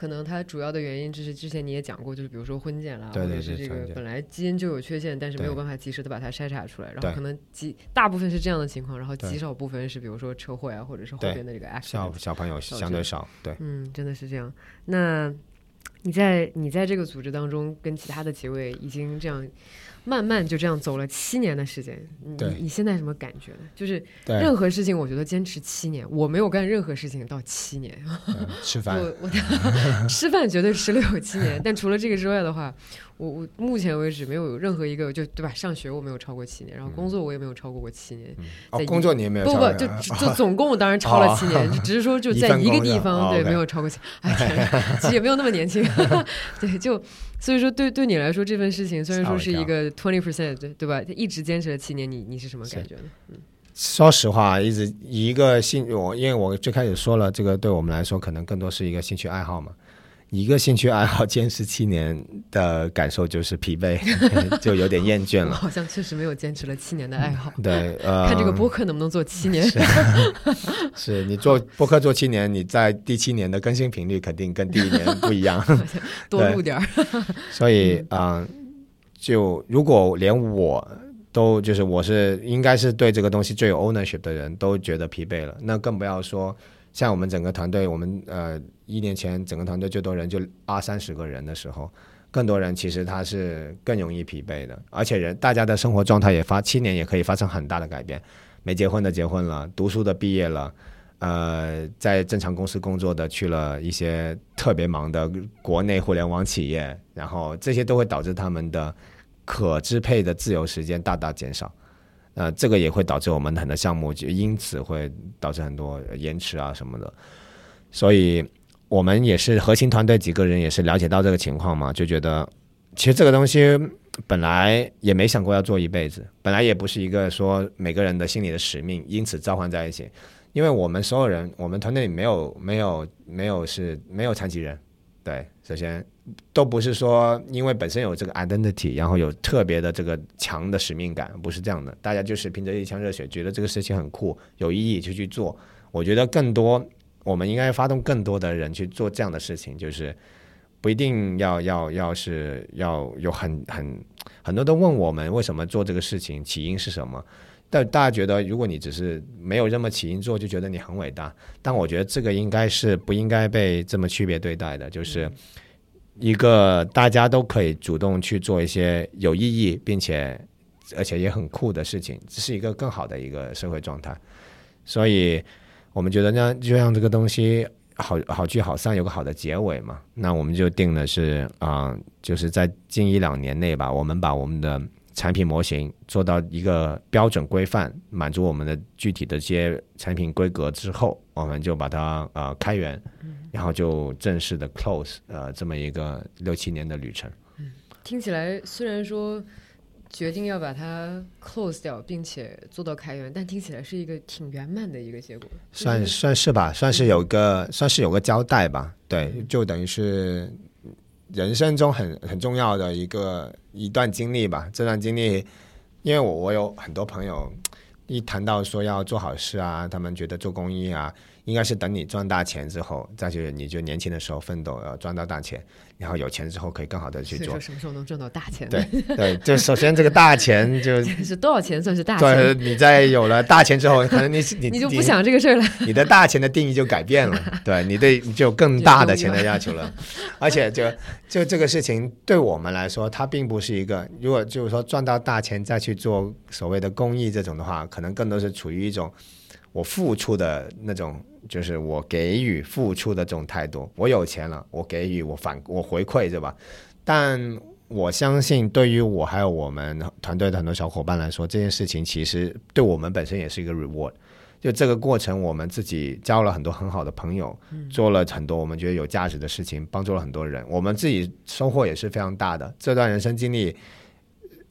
可能它主要的原因就是之前你也讲过，就是比如说婚检啦，或者是这个本来基因就有缺陷，但是没有办法及时的把它筛查出来，然后可能极大部分是这样的情况，然后极少部分是比如说车祸啊，或者是后边的这个 accident。小小朋友相对少，对，嗯，真的是这样。那你在你在这个组织当中跟其他的几位已经这样。慢慢就这样走了七年的时间，你你现在什么感觉呢？就是任何事情，我觉得坚持七年，我没有干任何事情到七年。吃饭，我我 吃饭绝对吃了有七年，但除了这个之外的话，我我目前为止没有任何一个就对吧？上学我没有超过七年，然后工作我也没有超过过七年。哦，工作你也没有？不不，就就总共当然超了七年，只是说就在一个地方对没有超过七。哎天，其实也没有那么年轻。对，就。所以说，对对你来说，这份事情虽然说是一个 twenty percent，对对吧？一直坚持了七年，你你是什么感觉呢？嗯，说实话，一直一个兴我，因为我最开始说了，这个对我们来说可能更多是一个兴趣爱好嘛。一个兴趣爱好坚持七年的感受就是疲惫，就有点厌倦了。好像确实没有坚持了七年的爱好。对，呃，看这个播客能不能做七年？是你做播客做七年，你在第七年的更新频率肯定跟第一年不一样，多录点儿。所以啊，就如果连我都就是我是应该是对这个东西最有 ownership 的人都觉得疲惫了，那更不要说。像我们整个团队，我们呃一年前整个团队最多人就二三十个人的时候，更多人其实他是更容易疲惫的，而且人大家的生活状态也发七年也可以发生很大的改变，没结婚的结婚了，读书的毕业了，呃，在正常公司工作的去了一些特别忙的国内互联网企业，然后这些都会导致他们的可支配的自由时间大大减少。呃，这个也会导致我们很多项目就因此会导致很多延迟啊什么的，所以我们也是核心团队几个人也是了解到这个情况嘛，就觉得其实这个东西本来也没想过要做一辈子，本来也不是一个说每个人的心里的使命，因此召唤在一起，因为我们所有人，我们团队里没有没有没有是没有残疾人，对，首先。都不是说因为本身有这个 identity，然后有特别的这个强的使命感，不是这样的。大家就是凭着一腔热血，觉得这个事情很酷、有意义就去做。我觉得更多，我们应该发动更多的人去做这样的事情，就是不一定要要要是要有很很很多都问我们为什么做这个事情，起因是什么？但大家觉得，如果你只是没有这么起因做，就觉得你很伟大。但我觉得这个应该是不应该被这么区别对待的，就是。一个大家都可以主动去做一些有意义并且而且也很酷的事情，这是一个更好的一个社会状态。所以我们觉得呢，就像这个东西好好聚好散，有个好的结尾嘛。那我们就定的是啊，就是在近一两年内吧，我们把我们的产品模型做到一个标准规范，满足我们的具体的一些产品规格之后，我们就把它呃开源。然后就正式的 close，呃，这么一个六七年的旅程。嗯，听起来虽然说决定要把它 close 掉，并且做到开源，但听起来是一个挺圆满的一个结果。算算是吧，算是有个算是有个交代吧。对，就等于是人生中很很重要的一个一段经历吧。这段经历，因为我我有很多朋友一谈到说要做好事啊，他们觉得做公益啊。应该是等你赚大钱之后，再去你就年轻的时候奋斗，要赚到大钱，然后有钱之后可以更好的去做。什么时候能赚到大钱？对 对，就首先这个大钱就 是多少钱算是大钱？对，你在有了大钱之后，可能你 你你就不想这个事儿了。你的大钱的定义就改变了，对你对就更大的钱的要求了。而且就就这个事情对我们来说，它并不是一个，如果就是说赚到大钱再去做所谓的公益这种的话，可能更多是处于一种我付出的那种。就是我给予付出的这种态度，我有钱了，我给予我反我回馈，对吧？但我相信，对于我还有我们团队的很多小伙伴来说，这件事情其实对我们本身也是一个 reward。就这个过程，我们自己交了很多很好的朋友，做了很多我们觉得有价值的事情，帮助了很多人，我们自己收获也是非常大的。这段人生经历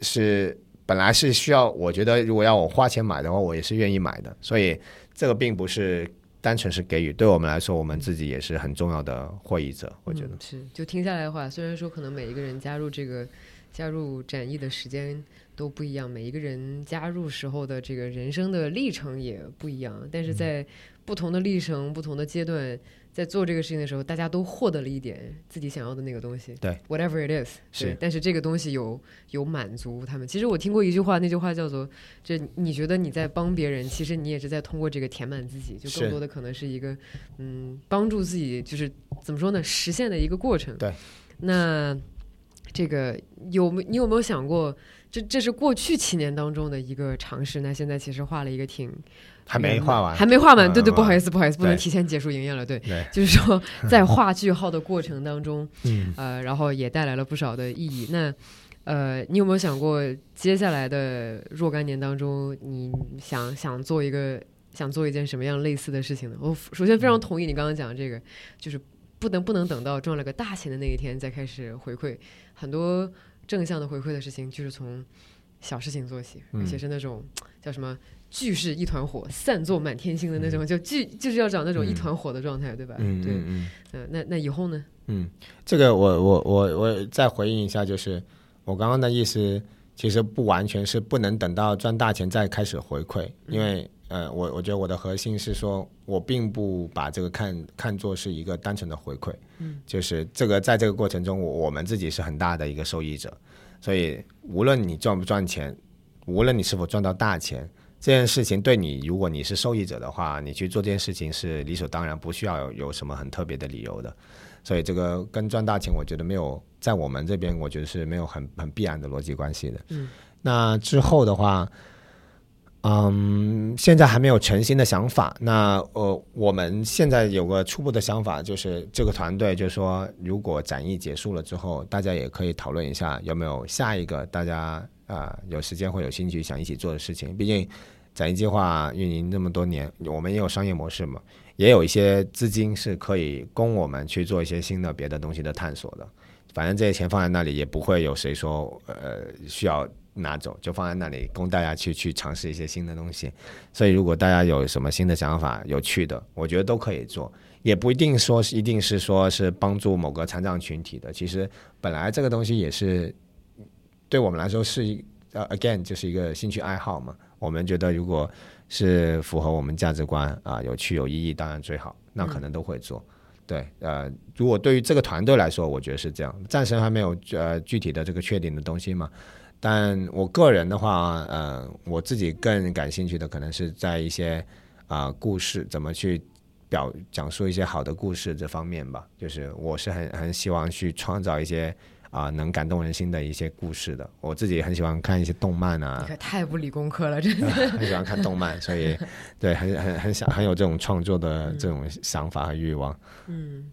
是本来是需要，我觉得如果要我花钱买的话，我也是愿意买的。所以这个并不是。单纯是给予，对我们来说，我们自己也是很重要的获益者。我觉得是，就听下来的话，虽然说可能每一个人加入这个加入展翼的时间都不一样，每一个人加入时候的这个人生的历程也不一样，但是在不同的历程、不同的阶段。在做这个事情的时候，大家都获得了一点自己想要的那个东西。对，whatever it is，是。但是这个东西有有满足他们。其实我听过一句话，那句话叫做：“这你觉得你在帮别人，其实你也是在通过这个填满自己，就更多的可能是一个嗯帮助自己，就是怎么说呢，实现的一个过程。”对。那这个有没你有没有想过，这这是过去七年当中的一个尝试？那现在其实画了一个挺。还没画完，还没画完，对对，不好意思，不好意思，不能提前结束营业了，对，就是说 在画句号的过程当中，呃，然后也带来了不少的意义。那呃，你有没有想过接下来的若干年当中，你想想做一个想做一件什么样类似的事情呢？我首先非常同意你刚刚讲的这个，就是不能不能等到赚了个大钱的那一天再开始回馈，很多正向的回馈的事情就是从小事情做起，而且是那种叫什么。聚是一团火，散作满天星的那种，就聚就是要找那种一团火的状态，对吧？嗯对，嗯那那以后呢？嗯，这个我我我我再回应一下，就是我刚刚的意思，其实不完全是不能等到赚大钱再开始回馈，因为呃，我我觉得我的核心是说，我并不把这个看看作是一个单纯的回馈，嗯，就是这个在这个过程中，我我们自己是很大的一个受益者，所以无论你赚不赚钱，无论你是否赚到大钱。这件事情对你，如果你是受益者的话，你去做这件事情是理所当然，不需要有有什么很特别的理由的。所以这个跟赚大钱，我觉得没有在我们这边，我觉得是没有很很必然的逻辑关系的。嗯，那之后的话，嗯，现在还没有全新的想法。那呃，我们现在有个初步的想法，就是这个团队，就是说，如果展艺结束了之后，大家也可以讨论一下有没有下一个大家啊、有时间或有兴趣想一起做的事情。毕竟展艺计划运营这么多年，我们也有商业模式嘛。也有一些资金是可以供我们去做一些新的别的东西的探索的。反正这些钱放在那里，也不会有谁说呃需要拿走，就放在那里供大家去去尝试一些新的东西。所以如果大家有什么新的想法、有趣的，我觉得都可以做，也不一定说是一定是说是帮助某个残障群体的。其实本来这个东西也是对我们来说是一呃 again 就是一个兴趣爱好嘛。我们觉得如果是符合我们价值观啊，有趣有意义，当然最好，那可能都会做。对，呃，如果对于这个团队来说，我觉得是这样，暂时还没有呃具体的这个确定的东西嘛。但我个人的话，呃，我自己更感兴趣的可能是在一些啊、故事怎么去表讲述一些好的故事这方面吧。就是我是很很希望去创造一些啊、能感动人心的一些故事的。我自己很喜欢看一些动漫啊太不理工科了，真的。很喜欢看动漫，所以对很很很想很有这种创作的这种想法和欲望。嗯，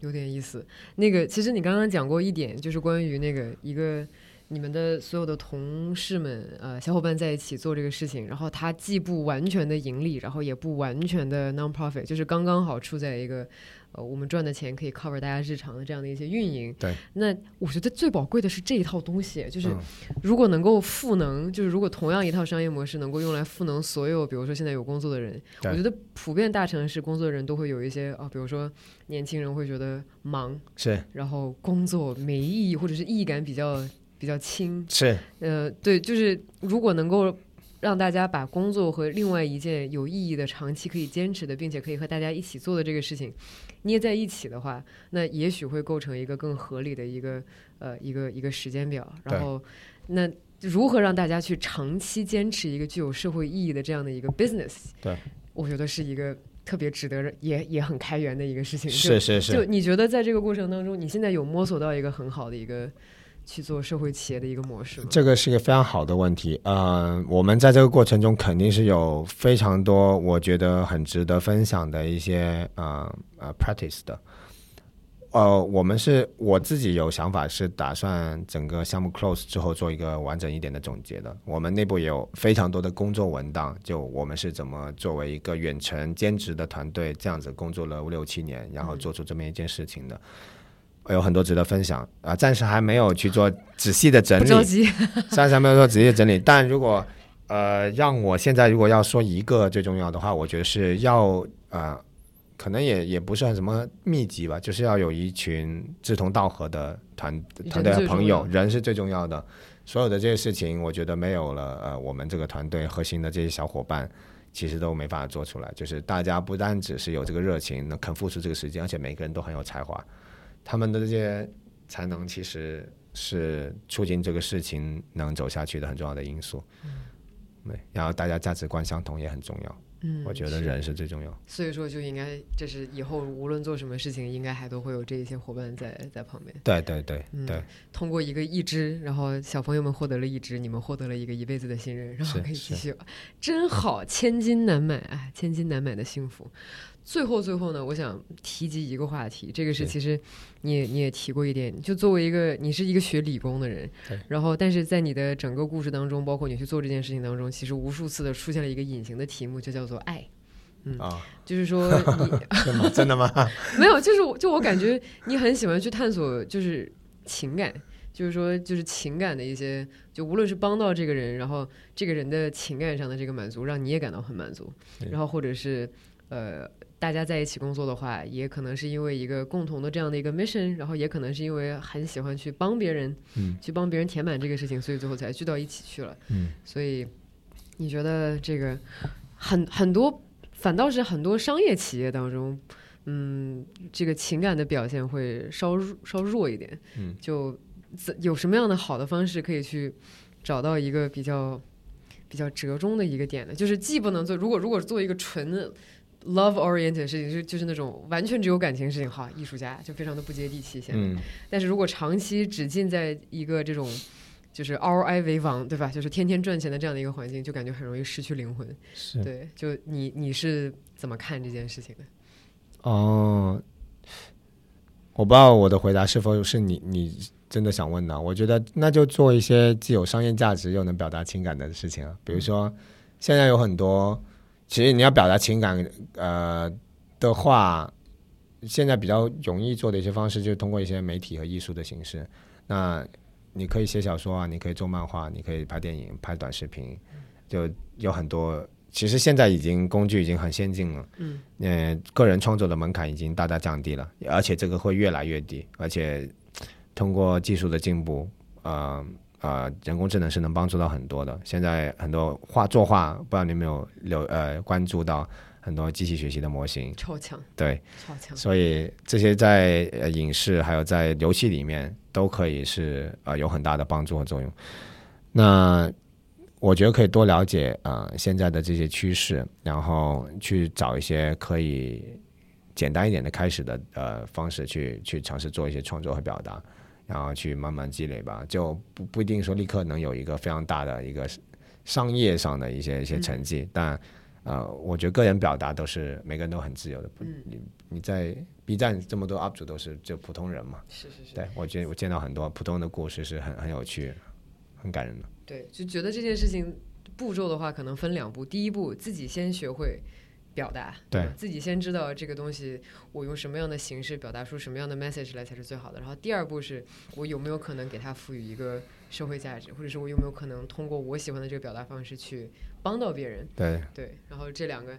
有点意思。那个，其实你刚刚讲过一点，就是关于那个一个你们的所有的同事们，呃，小伙伴在一起做这个事情，然后它既不完全的盈利，然后也不完全的 non-profit，就是刚刚好处在一个。呃，我们赚的钱可以 cover 大家日常的这样的一些运营。对，那我觉得最宝贵的是这一套东西，就是嗯如果能够赋能，就是如果同样一套商业模式能够用来赋能所有，比如说现在有工作的人，我觉得普遍大城市工作的人都会有一些啊，比如说年轻人会觉得忙，是然后工作没意义，或者是意义感比较比较轻。是，呃，对，就是如果能够让大家把工作和另外一件有意义的、长期可以坚持的，并且可以和大家一起做的这个事情捏在一起的话，那也许会构成一个更合理的一个呃一个一个时间表。然后，那如何让大家去长期坚持一个具有社会意义的这样的一个 business？对，我觉得是一个特别值得也也很开源的一个事情。是是是，就你觉得在这个过程当中，你现在有摸索到一个很好的一个去做社会企业的一个模式吗？这个是一个非常好的问题。呃，我们在这个过程中肯定是有非常多我觉得很值得分享的一些呃呃 practice 的。呃，我们是我自己有想法，是打算整个项目 close 之后做一个完整一点的总结的。我们内部也有非常多的工作文档，就我们是怎么作为一个远程兼职的团队，这样子工作了五六七年，然后做出这么一件事情的。有很多值得分享啊、暂时还没有去做仔细的整理，不着急，暂时还没有做仔细的整理。但如果呃让我现在如果要说一个最重要的话，我觉得是要呃，可能也也不是什么秘籍吧，就是要有一群志同道合的团团队和朋友，人是最重要的。所有的这些事情，我觉得没有了呃，我们这个团队核心的这些小伙伴。其实都没办法做出来，就是大家不单只是有这个热情，能肯付出这个时间，而且每个人都很有才华，他们的这些才能其实是促进这个事情能走下去的很重要的因素。嗯对，然后大家价值观相同也很重要，嗯，我觉得人是最重要。所以说就应该，这是以后无论做什么事情，应该还都会有这一些伙伴在在旁边。对对对嗯对，通过一个一支，然后小朋友们获得了一支，你们获得了一个一辈子的信任，然后可以继续，真好，千金难买，哎，千金难买的幸福。最后最后呢，我想提及一个话题，这个是是其实你也你也提过一点，就作为一个你是一个学理工的人，然后但是在你的整个故事当中，包括你去做这件事情当中，其实无数次的出现了一个隐形的题目，就叫做爱。嗯，就是说 你真的吗？真的吗？没有，就是我就我感觉你很喜欢去探索，就是情感，就是说，就是情感的一些，就无论是帮到这个人，然后这个人的情感上的这个满足，让你也感到很满足，然后或者是呃，大家在一起工作的话，也可能是因为一个共同的这样的一个 mission，然后也可能是因为很喜欢去帮别人，嗯，去帮别人填满这个事情，所以最后才聚到一起去了，嗯，所以你觉得这个很很多，反倒是很多商业企业当中。嗯，这个情感的表现会稍稍弱一点。嗯，就有什么样的好的方式可以去找到一个比较比较折中的一个点呢？就是既不能做，如果如果做一个纯 love oriented 的事情，就就是那种完全只有感情事情，哈，艺术家就非常的不接地气。现在，嗯，但是如果长期只浸在一个这种就是 ROI 为王，对吧？就是天天赚钱的这样的一个环境，就感觉很容易失去灵魂。是，对，就你你是怎么看这件事情的？哦，我不知道我的回答是否是你你真的想问的。我觉得那就做一些既有商业价值又能表达情感的事情啊。比如说，现在有很多，其实你要表达情感，呃的话，现在比较容易做的一些方式，就是通过一些媒体和艺术的形式。那你可以写小说啊，你可以做漫画，你可以拍电影、拍短视频，就有很多。其实现在已经工具已经很先进了，嗯，呃，个人创作的门槛已经大大降低了，而且这个会越来越低，而且通过技术的进步，呃呃，人工智能是能帮助到很多的。现在很多画作画，不知道你有没有留呃关注到很多机器学习的模型，超强，对，超强。所以这些在呃影视还有在游戏里面都可以是呃有很大的帮助和作用。那我觉得可以多了解呃现在的这些趋势，然后去找一些可以简单一点的开始的呃方式去去尝试做一些创作和表达，然后去慢慢积累吧。就不不一定说立刻能有一个非常大的一个商业上的一些一些成绩，但呃，我觉得个人表达都是每个人都很自由的。嗯，你你在 B 站这么多 UP 主都是就普通人嘛？是是是。对我觉得我见到很多普通的故事是很很有趣、很感人的。对，就觉得这件事情步骤的话，可能分两步。第一步，自己先学会表达，对自己先知道这个东西，我用什么样的形式表达出什么样的 message 来才是最好的。然后第二步是我有没有可能给它赋予一个社会价值，或者是我有没有可能通过我喜欢的这个表达方式去帮到别人。对对，然后这两个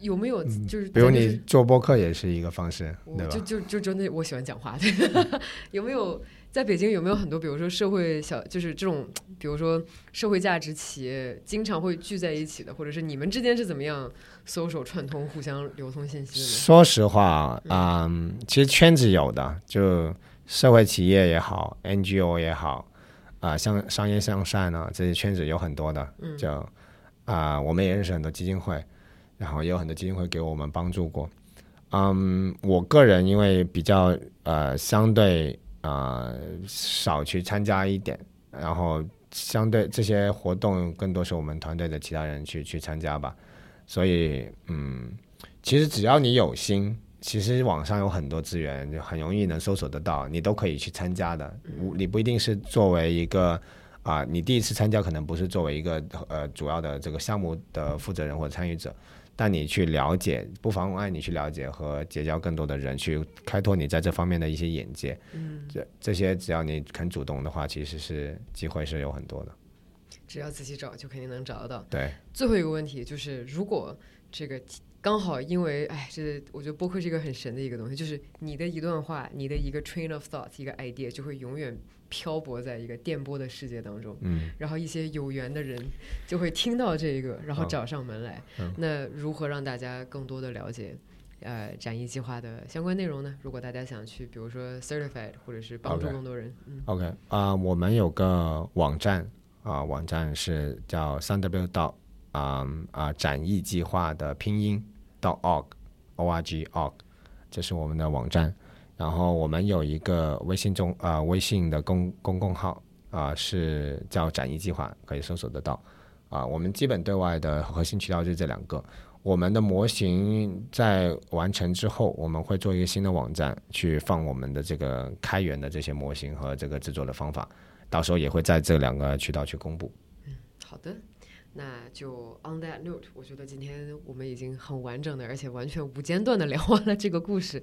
有没有就是，比如你做播客也是一个方式，对吧？就就就真的我喜欢讲话，对，有没有？在北京有没有很多，比如说社会小，就是这种，比如说社会价值企业，经常会聚在一起的，或者是你们之间是怎么样搜索串通、互相流通信息的？说实话，嗯，其实圈子有的，就社会企业也好，NGO 也好，啊，像商业向善啊，这些圈子有很多的，就啊，我们也认识很多基金会，然后也有很多基金会给我们帮助过。嗯，我个人因为比较呃相对。啊，少去参加一点，然后相对这些活动更多是我们团队的其他人去去参加吧。所以，嗯，其实只要你有心，其实网上有很多资源，就很容易能搜索得到，你都可以去参加的。你不一定是作为一个啊，你第一次参加可能不是作为一个呃主要的这个项目的负责人或者参与者。带你去了解，不妨碍你去了解和结交更多的人，去开拓你在这方面的一些眼界。嗯，这这些只要你肯主动的话，其实是机会是有很多的。只要仔细找，就肯定能找得到。对。最后一个问题就是，如果这个刚好因为，哎，这我觉得播客是一个很神的一个东西，就是你的一段话，你的一个 train of thought，一个 idea，就会永远。漂泊在一个电波的世界当中，嗯，然后一些有缘的人就会听到这个，然后找上门来。那如何让大家更多的了解呃展翼计划的相关内容呢？如果大家想去，比如说 certified，或者是帮助更多人，嗯，OK 啊，我们有个网站啊，网站是叫三 w 到啊啊展翼计划的拼音到 org o r g org，这是我们的网站。然后我们有一个微信中啊，微信的公公共号啊，是叫“展翼计划”，可以搜索得到。啊，我们基本对外的核心渠道就这两个。我们的模型在完成之后，我们会做一个新的网站，去放我们的这个开源的这些模型和这个制作的方法。到时候也会在这两个渠道去公布。嗯，好的。那就 on that note，我觉得今天我们已经很完整的，而且完全无间断的聊完了这个故事。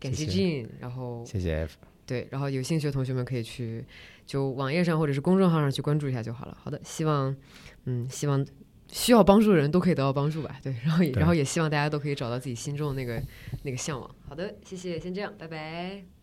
感谢 Jean，然后谢谢 F 对，然后有兴趣的同学们可以去就网页上或者是公众号上去关注一下就好了。好的，希望嗯，希望需要帮助的人都可以得到帮助吧。对，然后然后也希望大家都可以找到自己心中的那个那个向往。好的，谢谢，先这样，拜拜。